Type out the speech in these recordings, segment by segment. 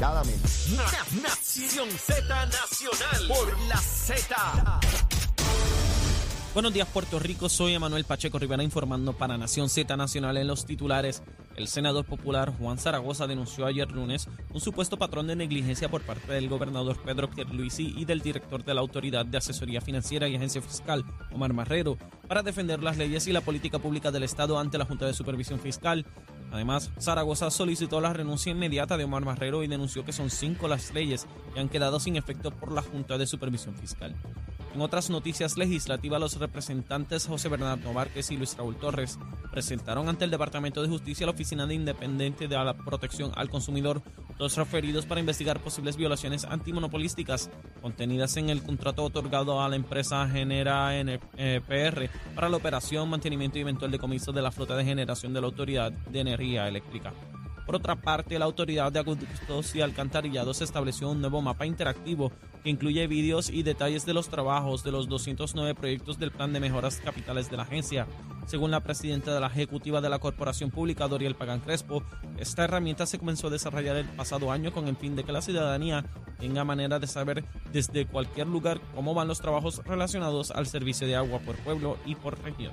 aceleradamente. Nación Z Nacional por la Z. Buenos días Puerto Rico, soy Emanuel Pacheco Rivera informando para Nación Z Nacional en los titulares. El senador popular Juan Zaragoza denunció ayer lunes un supuesto patrón de negligencia por parte del gobernador Pedro Pierluisi y del director de la Autoridad de Asesoría Financiera y Agencia Fiscal, Omar Marrero, para defender las leyes y la política pública del Estado ante la Junta de Supervisión Fiscal. Además, Zaragoza solicitó la renuncia inmediata de Omar Marrero y denunció que son cinco las leyes que han quedado sin efecto por la Junta de Supervisión Fiscal. En otras noticias legislativas, los representantes José Bernardo Márquez y Luis Raúl Torres presentaron ante el Departamento de Justicia la Oficina de Independiente de la Protección al Consumidor dos referidos para investigar posibles violaciones antimonopolísticas contenidas en el contrato otorgado a la empresa Genera NPR para la operación, mantenimiento y eventual decomiso de la flota de generación de la Autoridad de Energía Eléctrica. Por otra parte, la Autoridad de Acueductos y Alcantarillados estableció un nuevo mapa interactivo que incluye vídeos y detalles de los trabajos de los 209 proyectos del Plan de Mejoras Capitales de la agencia. Según la presidenta de la ejecutiva de la Corporación Pública, Doriel Pagan Crespo, esta herramienta se comenzó a desarrollar el pasado año con el fin de que la ciudadanía tenga manera de saber desde cualquier lugar cómo van los trabajos relacionados al servicio de agua por pueblo y por región.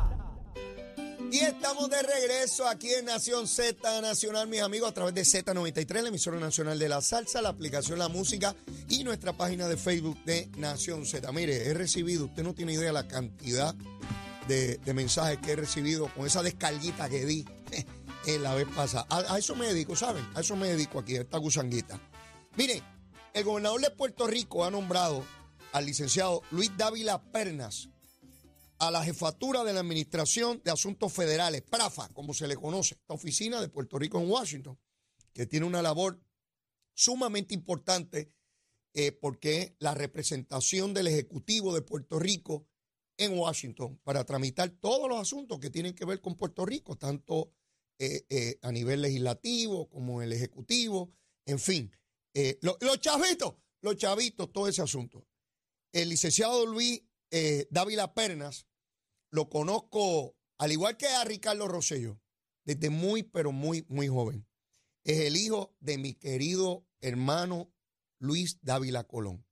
Y estamos de regreso aquí en Nación Z Nacional, mis amigos, a través de Z93, la emisora nacional de la salsa, la aplicación La Música y nuestra página de Facebook de Nación Z. Mire, he recibido, usted no tiene idea la cantidad de, mensajes que he recibido con esa descarguita que di en la vez pasada. A, a esos médicos, ¿saben? A esos médicos aquí, a esta gusanguita. Mire, el gobernador de Puerto Rico ha nombrado al licenciado Luis Dávila Pernas a la jefatura de la Administración de Asuntos Federales, PRAFA, como se le conoce, esta oficina de Puerto Rico en Washington, que tiene una labor sumamente importante eh, porque la representación del Ejecutivo de Puerto Rico en Washington para tramitar todos los asuntos que tienen que ver con Puerto Rico, tanto eh, eh, a nivel legislativo como el Ejecutivo, en fin. Eh, lo- los chavitos, los chavitos, todo ese asunto. El licenciado Luis Dávila Pernas lo conozco, al igual que a Ricardo Rosselló, desde muy, pero muy, muy joven. Es el hijo de mi querido hermano Luis Dávila Colón.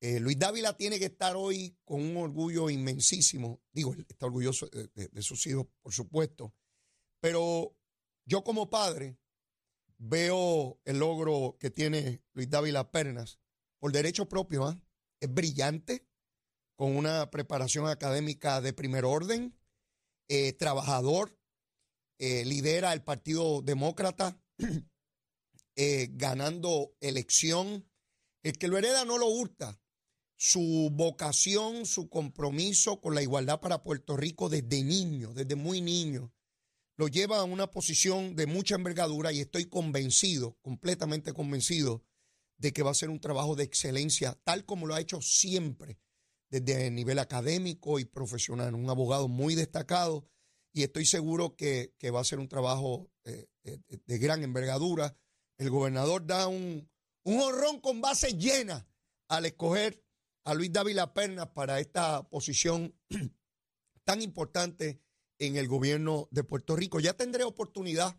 Eh, Luis Dávila tiene que estar hoy con un orgullo inmensísimo. Digo, él está orgulloso de sus hijos, por supuesto. Pero yo como padre veo el logro que tiene Luis Dávila Pernas por derecho propio. ¿ah? Es brillante, con una preparación académica de primer orden, eh, trabajador, eh, lidera el Partido Demócrata, eh, ganando elección. El que lo hereda no lo hurta. Su vocación, su compromiso con la igualdad para Puerto Rico desde niño, desde muy niño, lo lleva a una posición de mucha envergadura y estoy convencido, completamente convencido, de que va a ser un trabajo de excelencia, tal como lo ha hecho siempre, desde el nivel académico y profesional. Un abogado muy destacado y estoy seguro que, que va a ser un trabajo eh, eh, de gran envergadura. El gobernador da un, un honrón con base llena al escoger a Luis Dávila Pernas para esta posición tan importante en el gobierno de Puerto Rico. Ya tendré oportunidad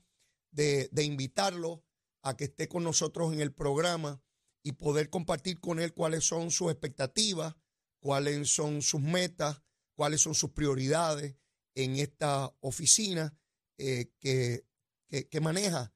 de, de invitarlo a que esté con nosotros en el programa y poder compartir con él cuáles son sus expectativas, cuáles son sus metas, cuáles son sus prioridades en esta oficina eh, que, que- maneja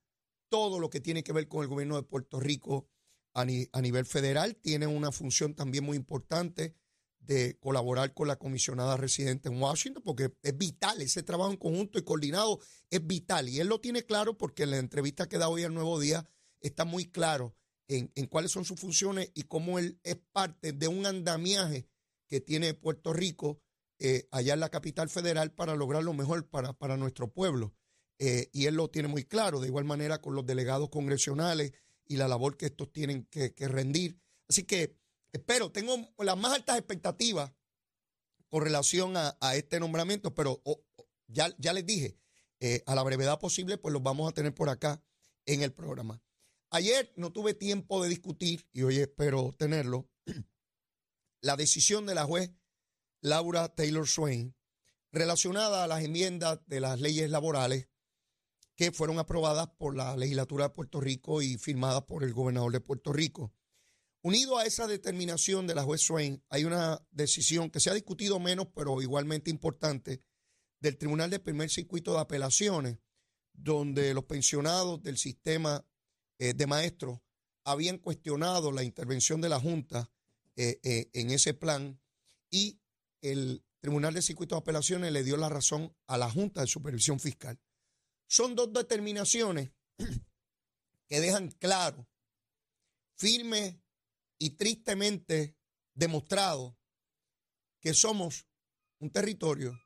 todo lo que tiene que ver con el gobierno de Puerto Rico a, ni- a nivel federal. Tiene una función también muy importante de colaborar con la comisionada residente en Washington, porque es vital, ese trabajo en conjunto y coordinado es vital. Y él lo tiene claro porque en la entrevista que da hoy al Nuevo Día está muy claro en cuáles son sus funciones y cómo él es parte de un andamiaje que tiene Puerto Rico eh, allá en la capital federal para lograr lo mejor para, para nuestro pueblo. Eh, y él lo tiene muy claro, de igual manera con los delegados congresionales y la labor que estos tienen que, rendir. Así que espero, tengo las más altas expectativas con relación a, a este nombramiento, pero ya, ya les dije, eh, a la brevedad posible, pues los vamos a tener por acá en el programa. Ayer no tuve tiempo de discutir, y hoy espero tenerlo, la decisión de la juez Laura Taylor Swain relacionada a las enmiendas de las leyes laborales que fueron aprobadas por la legislatura de Puerto Rico y firmadas por el gobernador de Puerto Rico. Unido a esa determinación de la juez Swain, hay una decisión que se ha discutido menos, pero igualmente importante, del Tribunal de Primer Circuito de Apelaciones, donde los pensionados del sistema eh, de maestros habían cuestionado la intervención de la Junta eh, eh, en ese plan y el Tribunal de Circuito de Apelaciones le dio la razón a la Junta de Supervisión Fiscal. Son dos determinaciones que dejan claro, firme y tristemente demostrado que somos un territorio,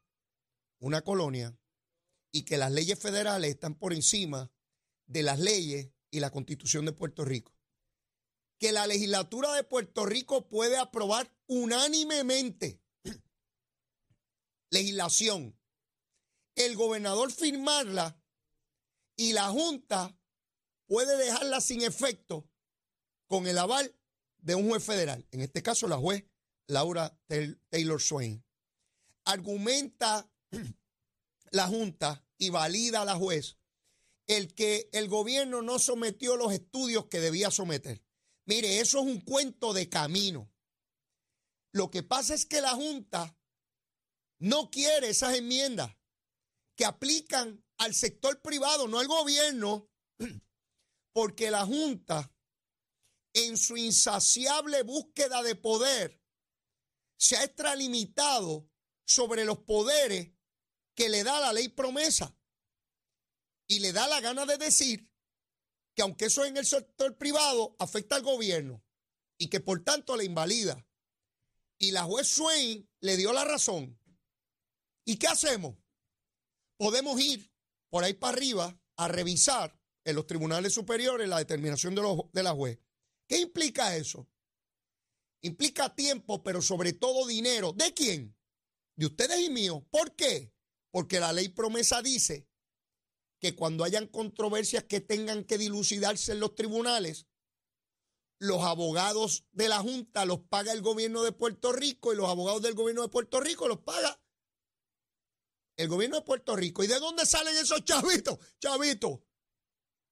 una colonia, y que las leyes federales están por encima de las leyes y la constitución de Puerto Rico. Que la legislatura de Puerto Rico puede aprobar unánimemente legislación, el gobernador firmarla y la Junta puede dejarla sin efecto con el aval de un juez federal, en este caso la juez Laura Taylor Swain. Argumenta la Junta y valida a la juez el que el gobierno no sometió los estudios que debía someter. Mire, eso es un cuento de camino. Lo que pasa es que la Junta no quiere esas enmiendas que aplican al sector privado, no al gobierno, porque la Junta, en su insaciable búsqueda de poder, se ha extralimitado sobre los poderes que le da la ley promesa. Y le da la gana de decir que aunque eso en el sector privado afecta al gobierno y que por tanto le invalida. Y la juez Swain le dio la razón ¿Y qué hacemos? Podemos ir por ahí para arriba a revisar en los tribunales superiores la determinación de, de la juez. ¿Qué implica eso? Implica tiempo, pero sobre todo dinero. ¿De quién? De ustedes y míos. ¿Por qué? Porque la ley promesa dice que cuando hayan controversias que tengan que dilucidarse en los tribunales, los abogados de la Junta los paga el gobierno de Puerto Rico y los abogados del gobierno de Puerto Rico los paga el gobierno de Puerto Rico. ¿Y de dónde salen esos chavitos? Chavitos.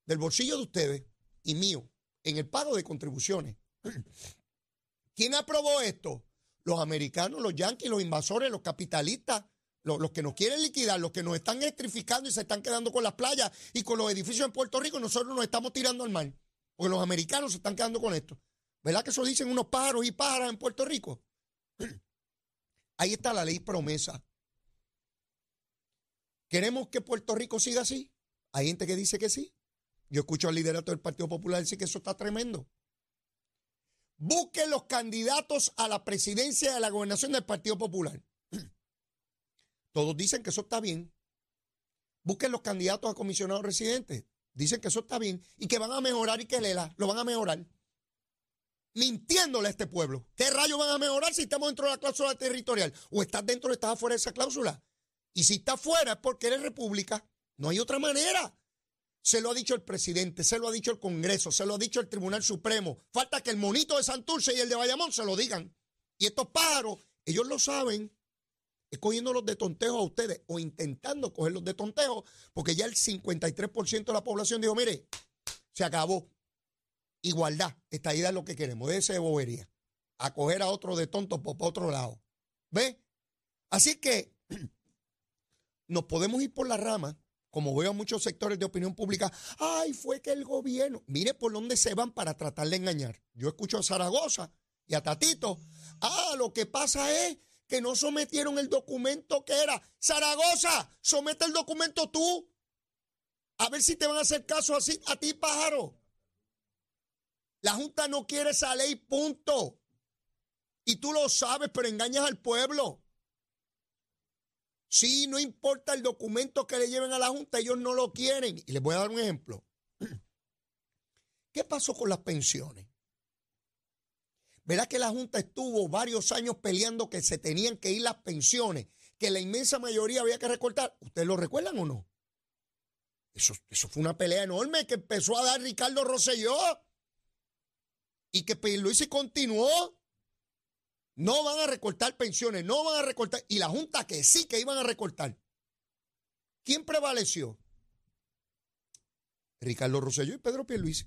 Del bolsillo de ustedes y mío, en el pago de contribuciones. ¿Quién aprobó esto? Los americanos, los yanquis, los invasores, los capitalistas, los, que nos quieren liquidar, los que nos están electrificando y se están quedando con las playas y con los edificios en Puerto Rico, nosotros nos estamos tirando al mar. Porque los americanos se están quedando con esto. ¿Verdad que eso dicen unos pájaros y pájaras en Puerto Rico? Ahí está la ley promesa. ¿Queremos que Puerto Rico siga así? Hay gente que dice que sí. Yo escucho al liderato del Partido Popular decir que eso está tremendo. Busquen los candidatos a la presidencia de la gobernación del Partido Popular. Todos dicen que eso está bien. Busquen los candidatos a comisionados residentes. Dicen que eso está bien y que van a mejorar y que lela, lo van a mejorar. Mintiéndole a este pueblo. ¿Qué rayos van a mejorar si estamos dentro de la cláusula territorial? ¿O estás dentro o estás afuera de esa cláusula? Y si está fuera es porque eres república. No hay otra manera. Se lo ha dicho el presidente, se lo ha dicho el Congreso, se lo ha dicho el Tribunal Supremo. Falta que el monito de Santurce y el de Bayamón se lo digan. Y estos pájaros, ellos lo saben, escogiéndolos de tontejo a ustedes o intentando cogerlos de tontejo, porque ya el 53% de la población dijo, mire, se acabó. Igualdad, esta idea es lo que queremos, de ese bobería. A coger a otro de tonto por otro lado. ¿Ve? Así que nos podemos ir por la rama, como veo a muchos sectores de opinión pública, ay, fue que el gobierno, mire por dónde se van para tratar de engañar. Yo escucho a Zaragoza y a Tatito, ah, lo que pasa es que no sometieron el documento que era. Zaragoza, somete el documento tú. A ver si te van a hacer caso así a ti, pájaro. La Junta no quiere esa ley, punto. Y tú lo sabes, pero engañas al pueblo. Sí, no importa el documento que le lleven a la Junta, ellos no lo quieren. Y les voy a dar un ejemplo. ¿Qué pasó con las pensiones? ¿Verdad que la Junta estuvo varios años peleando que se tenían que ir las pensiones, que la inmensa mayoría había que recortar? ¿Ustedes lo recuerdan o no? Eso, eso fue una pelea enorme que empezó a dar Ricardo Rosselló. Y que Pierluisi continuó. No van a recortar pensiones, no van a recortar. Y la Junta que sí que iban a recortar. ¿Quién prevaleció? Ricardo Rosselló y Pedro Pierluisi.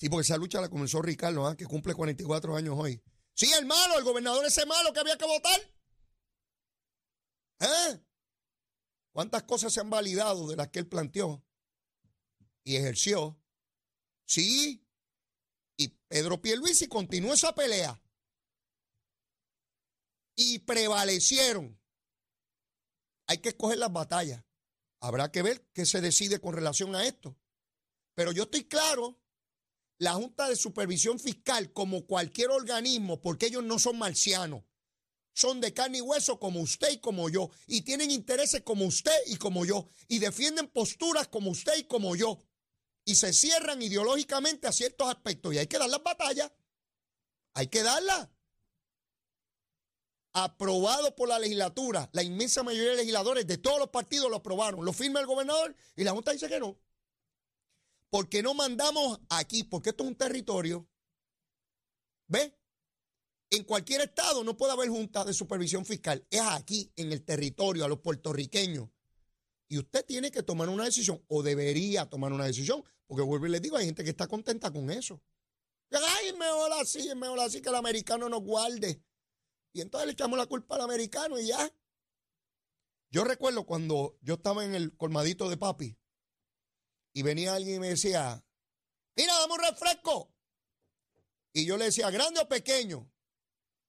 Sí, porque esa lucha la comenzó Ricardo, ¿ah? que cumple 44 años hoy. Sí, el malo, el gobernador ese malo que había que votar. ¿Eh? ¿Cuántas cosas se han validado de las que él planteó y ejerció? Sí. Y Pedro Pierluisi continuó esa pelea. Y prevalecieron. Hay que escoger las batallas. Habrá que ver qué se decide con relación a esto. Pero yo estoy claro, la Junta de Supervisión Fiscal, como cualquier organismo, porque ellos no son marcianos, son de carne y hueso como usted y como yo, y tienen intereses como usted y como yo, y defienden posturas como usted y como yo, y se cierran ideológicamente a ciertos aspectos, y hay que dar las batallas, hay que darlas. Aprobado por la legislatura, la inmensa mayoría de legisladores de todos los partidos lo aprobaron, lo firma el gobernador y la Junta dice que no. Porque no mandamos aquí, porque esto es un territorio, ¿ve? En cualquier estado no puede haber junta de supervisión fiscal. Es aquí, en el territorio, a los puertorriqueños. Y usted tiene que tomar una decisión, o debería tomar una decisión, porque vuelvo y les digo, hay gente que está contenta con eso. Ay, mejor así, es mejor así que el americano nos guarde. Y entonces le echamos la culpa al americano y ya. Yo recuerdo cuando yo estaba en el colmadito de papi y venía alguien y me decía, mira, dame un refresco. Y yo le decía, ¿grande o pequeño?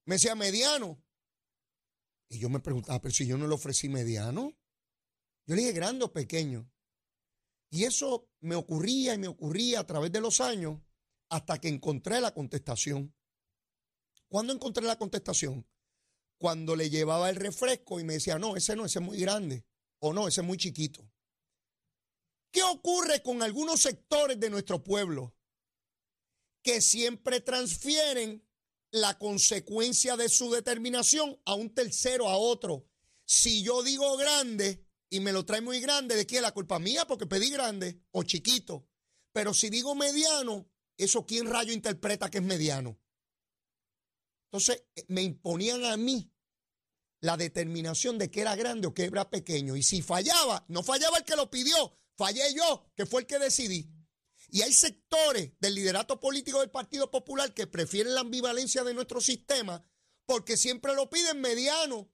Me decía, mediano. Y yo me preguntaba, pero si yo no le ofrecí mediano. Yo le dije, grande o pequeño. Y eso me ocurría y me ocurría a través de los años hasta que encontré la contestación. ¿Cuándo encontré la contestación? Cuando le llevaba el refresco y me decía, no, ese no, ese es muy grande. O no, ese es muy chiquito. ¿Qué ocurre con algunos sectores de nuestro pueblo? Que siempre transfieren la consecuencia de su determinación a un tercero, a otro. Si yo digo grande y me lo trae muy grande, ¿de qué es la culpa mía? Porque pedí grande o chiquito. Pero si digo mediano, ¿eso quién rayo interpreta que es mediano? Entonces eh, me imponían a mí la determinación de que era grande o que era pequeño. Y si fallaba, no fallaba el que lo pidió, fallé yo, que fue el que decidí. Y hay sectores del liderato político del Partido Popular que prefieren la ambivalencia de nuestro sistema porque siempre lo piden mediano.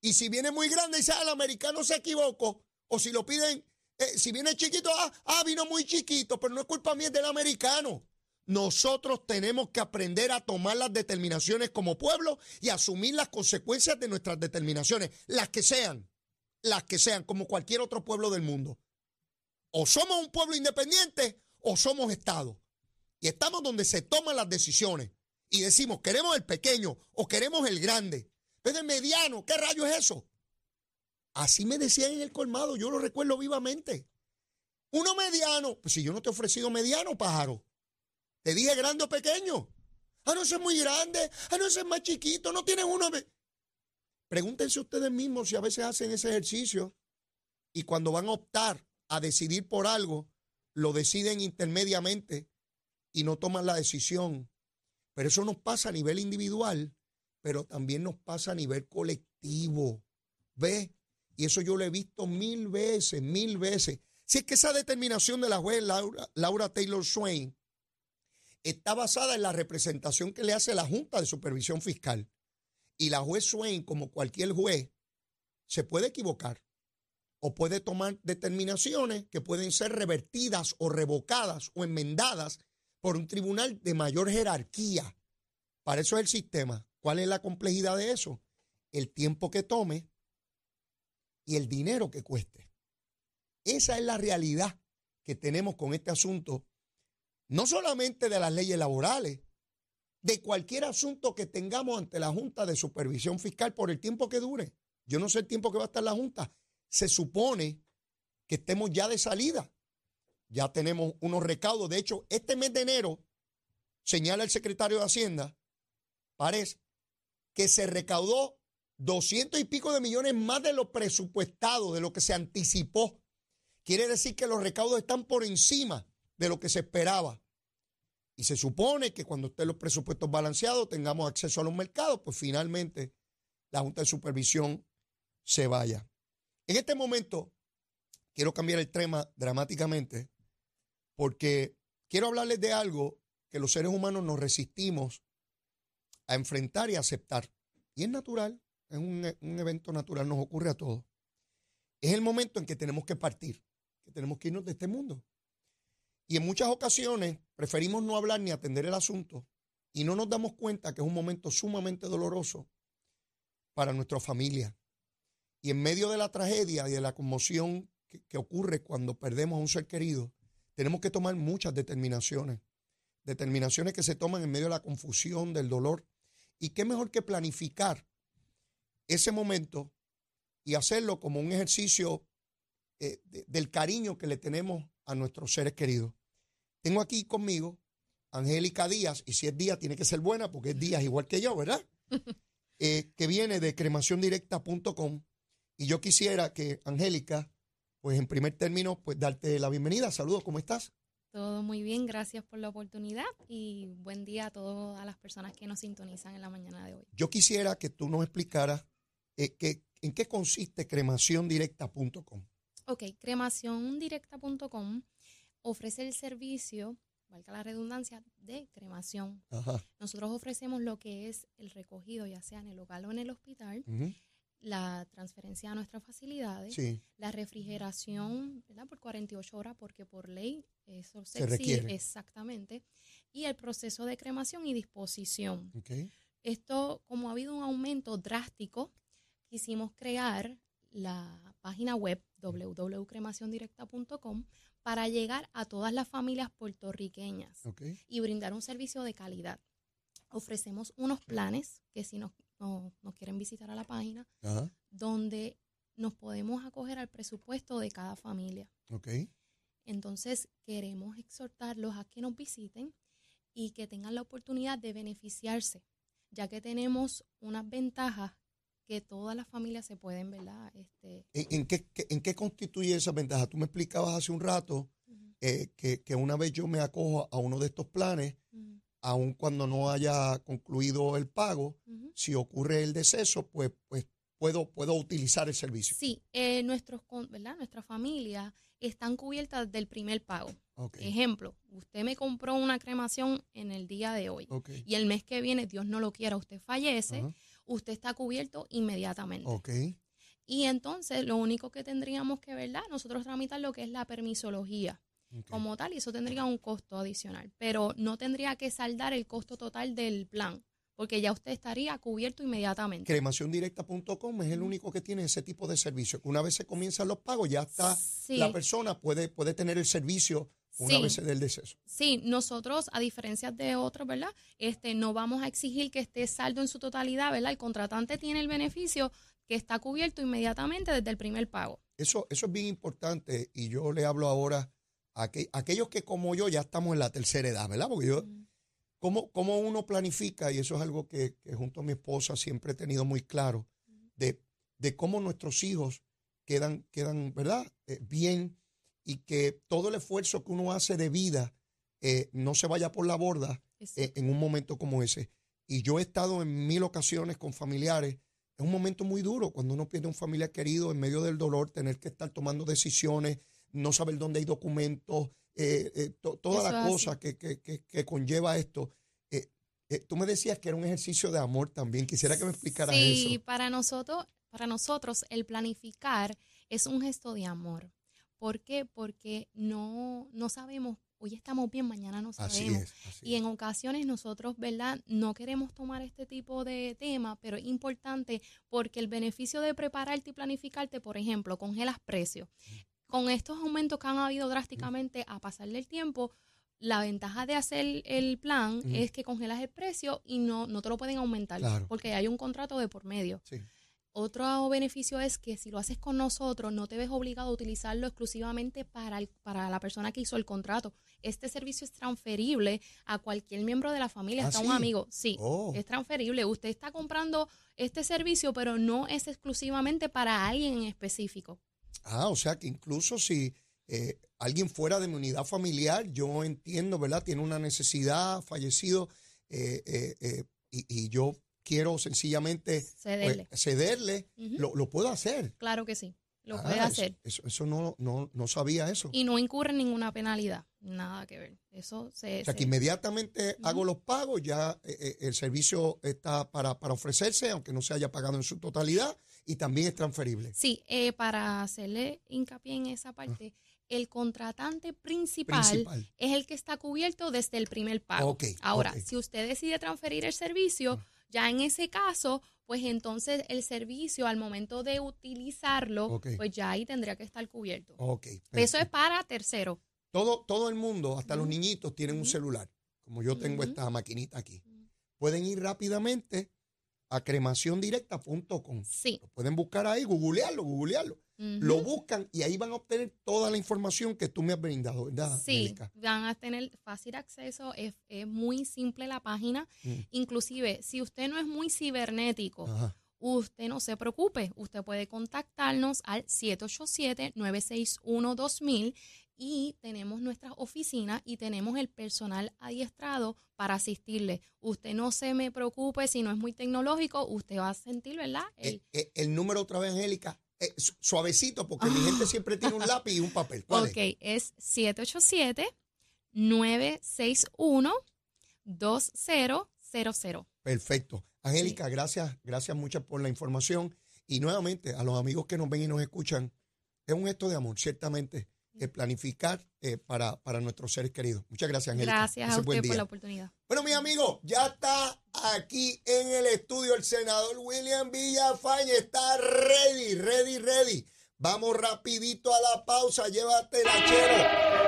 Y si viene muy grande, dice, ah, el americano se equivocó. O si lo piden, eh, si viene chiquito, ah, ah, vino muy chiquito, pero no es culpa mía, es del americano. Nosotros tenemos que aprender a tomar las determinaciones como pueblo y asumir las consecuencias de nuestras determinaciones, las que sean, las que sean, como cualquier otro pueblo del mundo. O somos un pueblo independiente o somos Estado. Y estamos donde se toman las decisiones. Y decimos, queremos el pequeño o queremos el grande. Pero el mediano, ¿qué rayo es eso? Así me decían en el colmado, yo lo recuerdo vivamente. Uno mediano, pues si yo no te he ofrecido mediano, pájaro. Te dije grande o pequeño. Ah, no, ese es muy grande. Ah, no, ese es más chiquito. No tienes uno. Pregúntense ustedes mismos si a veces hacen ese ejercicio y cuando van a optar a decidir por algo, lo deciden intermediamente y no toman la decisión. Pero eso nos pasa a nivel individual, pero también nos pasa a nivel colectivo. ¿Ve? Y eso yo lo he visto mil veces, mil veces. Si es que esa determinación de la juez Laura, Laura Taylor Swain está basada en la representación que le hace la Junta de Supervisión Fiscal. Y la juez Swain, como cualquier juez, se puede equivocar o puede tomar determinaciones que pueden ser revertidas o revocadas o enmendadas por un tribunal de mayor jerarquía. Para eso es el sistema. ¿Cuál es la complejidad de eso? El tiempo que tome y el dinero que cueste. Esa es la realidad que tenemos con este asunto, no solamente de las leyes laborales, de cualquier asunto que tengamos ante la Junta de Supervisión Fiscal por el tiempo que dure. Yo no sé el tiempo que va a estar la Junta, se supone que estemos ya de salida. Ya tenemos unos recaudos. De hecho, este mes de enero, señala el secretario de Hacienda, parece que se recaudó doscientos y pico de millones más de lo presupuestado, de lo que se anticipó. quiere decir que los recaudos están por encima de lo que se esperaba. Y se supone que cuando estén los presupuestos balanceados tengamos acceso a los mercados, pues finalmente la Junta de Supervisión se vaya. En este momento quiero cambiar el tema dramáticamente porque quiero hablarles de algo que los seres humanos nos resistimos a enfrentar y aceptar. Y es natural, es un, un evento natural, nos ocurre a todos. Es el momento en que tenemos que partir, que tenemos que irnos de este mundo. Y en muchas ocasiones preferimos no hablar ni atender el asunto y no nos damos cuenta que es un momento sumamente doloroso para nuestra familia. Y en medio de la tragedia y de la conmoción que, que ocurre cuando perdemos a un ser querido, tenemos que tomar muchas determinaciones. Determinaciones que se toman en medio de la confusión, del dolor. Y qué mejor que planificar ese momento y hacerlo como un ejercicio eh, de- del cariño que le tenemos a nuestros seres queridos. Tengo aquí conmigo Angélica Díaz, y si es Díaz tiene que ser buena porque es Díaz igual que yo, ¿verdad? Eh, que viene de cremaciondirecta.com y yo quisiera que Angélica, pues en primer término, pues darte la bienvenida. Saludos, ¿cómo estás? Todo muy bien, gracias por la oportunidad y buen día a todas las personas que nos sintonizan en la mañana de hoy. Yo quisiera que tú nos explicaras eh, que- en qué consiste cremaciondirecta.com. Ok, cremaciondirecta.com ofrece el servicio, valga la redundancia, de cremación. Ajá. Nosotros ofrecemos lo que es el recogido, ya sea en el hogar o en el hospital, ujú, la transferencia a nuestras facilidades, Sí. la refrigeración ¿verdad? por 48 horas, porque por ley eso se, requiere. exactamente, y el proceso de cremación y disposición. Esto, como ha habido un aumento drástico, quisimos crear la página web www.cremaciondirecta.com para llegar a todas las familias puertorriqueñas y brindar un servicio de calidad. Ofrecemos unos planes que si nos, no- nos quieren visitar a la página, Ajá. donde nos podemos acoger al presupuesto de cada familia. Ok. Entonces, queremos exhortarlos a que nos visiten y que tengan la oportunidad de beneficiarse, ya que tenemos unas ventajas que todas las familias se pueden, ¿verdad? Este, ¿En, en qué, qué- en qué constituye esa ventaja? Tú me explicabas hace un rato eh, que, que una vez yo me acojo a uno de estos planes, aun cuando no haya concluido el pago, si ocurre el deceso, pues, pues puedo, puedo utilizar el servicio. Sí, eh, nuestros, ¿verdad? Nuestras familias están cubiertas del primer pago. Ejemplo, usted me compró una cremación en el día de hoy y el mes que viene, Dios no lo quiera, usted fallece, usted está cubierto inmediatamente. Ok. Y entonces lo único que tendríamos que, ¿verdad? Nosotros tramitar lo que es la permisología como tal y eso tendría un costo adicional, pero no tendría que saldar el costo total del plan, porque ya usted estaría cubierto inmediatamente. Cremaciondirecta.com es el único que tiene ese tipo de servicio. Una vez se comienzan los pagos, ya está, Sí. la persona puede, puede tener el servicio una Sí. vez se dé el deceso. Sí, nosotros, a diferencia de otros, ¿verdad? Este, no vamos a exigir que esté saldo en su totalidad, ¿verdad? El contratante tiene el beneficio que está cubierto inmediatamente desde el primer pago. Eso, eso es bien importante y yo le hablo ahora aqu- aquellos que como yo ya estamos en la tercera edad, ¿verdad? Porque yo, Mm. ¿cómo, cómo uno planifica? Y eso es algo que, que junto a mi esposa siempre he tenido muy claro, de, de cómo nuestros hijos quedan, quedan ¿verdad? Eh, bien y que todo el esfuerzo que uno hace de vida eh, no se vaya por la borda eh, en un momento como ese. Y yo he estado en mil ocasiones con familiares. Es un momento muy duro cuando uno pierde un familiar querido en medio del dolor, tener que estar tomando decisiones, no saber dónde hay documentos, eh, eh, to- toda Eso la es así. cosa que, que- que- que conlleva esto. Eh, eh, tú me decías que era un ejercicio de amor también. Quisiera que me explicaras sí, eso. para nosotros, para nosotros el planificar es un gesto de amor. ¿Por qué? Porque no, no sabemos, hoy estamos bien, mañana no Así sabemos. es. así Y es. en ocasiones nosotros, ¿verdad? No queremos tomar este tipo de tema, pero es importante porque el beneficio de prepararte y planificarte, por ejemplo, congelas precios. Con estos aumentos que han habido drásticamente a pasar del tiempo, la ventaja de hacer el plan es que congelas el precio y no, no te lo pueden aumentar Claro. porque hay un contrato de por medio. Sí. Otro beneficio es que si lo haces con nosotros, no te ves obligado a utilizarlo exclusivamente para, el- para la persona que hizo el contrato. Este servicio es transferible a cualquier miembro de la familia, ¿Ah, hasta sí? un amigo. Sí, Oh. es transferible. Usted está comprando este servicio, pero no es exclusivamente para alguien en específico. Ah, o sea que incluso si eh, alguien fuera de mi unidad familiar, yo entiendo, ¿verdad? Tiene una necesidad, fallecido, eh, eh, eh, y, y yo quiero sencillamente pues, Cederle. cederle, lo, lo puedo hacer. Claro que sí, lo Ah, puede hacer. Eso, eso no, no, no sabía eso. Y no incurre en ninguna penalidad, nada que ver. Eso se... O sea, que inmediatamente hago los pagos, ya eh, eh, el servicio está para, para ofrecerse, aunque no se haya pagado en su totalidad, y también es transferible. Sí, eh, para hacerle hincapié en esa parte, el contratante principal, Ah. Principal. es el que está cubierto desde el primer pago. Ahora, si usted decide transferir el servicio, Ah. ya en ese caso, pues entonces el servicio al momento de utilizarlo, pues ya ahí tendría que estar cubierto. Eso es para tercero. Todo, todo el mundo, hasta los niñitos, tienen un celular, como yo tengo esta maquinita aquí. Pueden ir rápidamente a cremaciondirecta.com. Sí. Lo pueden buscar ahí, googlearlo, googlearlo. Lo buscan y ahí van a obtener toda la información que tú me has brindado, ¿verdad, Sí, van a tener fácil acceso, es, es muy simple la página. Mm. Inclusive, si usted no es muy cibernético, Ajá. usted no se preocupe, usted puede contactarnos al 787-961-2000 y tenemos nuestras oficinas y tenemos el personal adiestrado para asistirle. Usted no se me preocupe si no es muy tecnológico, usted va a sentir, ¿verdad? El- Eh, eh, el número otra vez, Angélica, eh, su- suavecito, porque mi gente siempre tiene un lápiz y un papel. ¿Cuál ok, es? es 787-961-2000. Perfecto. Angélica, gracias, gracias muchas por la información. Y nuevamente, a los amigos que nos ven y nos escuchan, es un gesto de amor, ciertamente, el planificar eh, para, para nuestros seres queridos. Muchas gracias, Angélica. Gracias Ese a usted por la oportunidad. Bueno, mis amigos, ya está aquí en el estudio el senador William Villafañe. Está ready, ready, ready. Vamos rapidito a la pausa. Llévate la chero.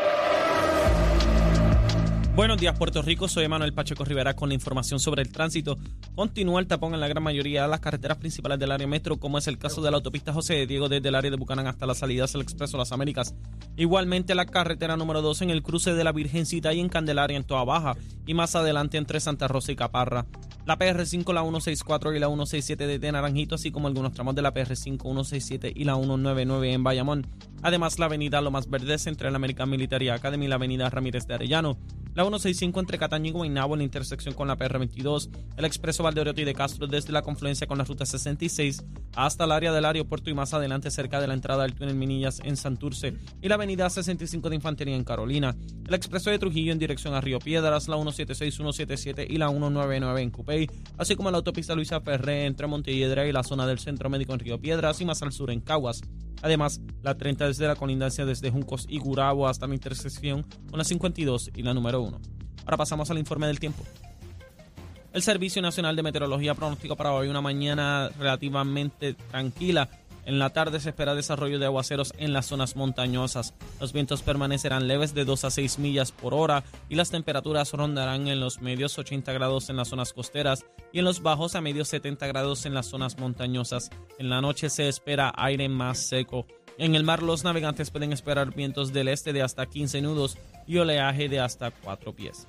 Buenos días, Puerto Rico. Soy Manuel Pacheco Rivera con la información sobre el tránsito. Continúa el tapón en la gran mayoría de las carreteras principales del área metro, como es el caso de la autopista José de Diego desde el área de Bucanán hasta las salidas del Expreso Las Américas. Igualmente la carretera número 2 en el cruce de la Virgencita y en Candelaria en Toa Baja y más adelante entre Santa Rosa y Caparra. La PR5, la 164 y la 167 desde Naranjito, así como algunos tramos de la PR5, 167 y la 199 en Bayamón. Además, la avenida Lomas Verdes entre la American Military Academy y la avenida Ramírez de Arellano. La 165 entre Cataño y Guaynabo en la intersección con la PR22. El expreso Valdeoriotti de Castro desde la confluencia con la ruta 66 hasta el área del aeropuerto y más adelante cerca de la entrada del túnel Minillas en Santurce. Y la avenida 65 de Infantería en Carolina. El expreso de Trujillo en dirección a Río Piedras, la 176, 177 y la 199 en Cupey. Así como la autopista Luisa Ferré entre Montelledra y la zona del Centro Médico en Río Piedras y más al sur en Caguas. Además, la 30 desde la colindancia desde Juncos y Gurabo hasta la intersección con la 52 y la número 1. Ahora pasamos al informe del tiempo. El Servicio Nacional de Meteorología pronostica para hoy una mañana relativamente tranquila. En la tarde se espera desarrollo de aguaceros en las zonas montañosas. Los vientos permanecerán leves de 2 a 6 millas por hora y las temperaturas rondarán en los medios 80 grados en las zonas costeras y en los bajos a medios 70 grados en las zonas montañosas. En la noche se espera aire más seco. En el mar los navegantes pueden esperar vientos del este de hasta 15 nudos y oleaje de hasta 4 pies.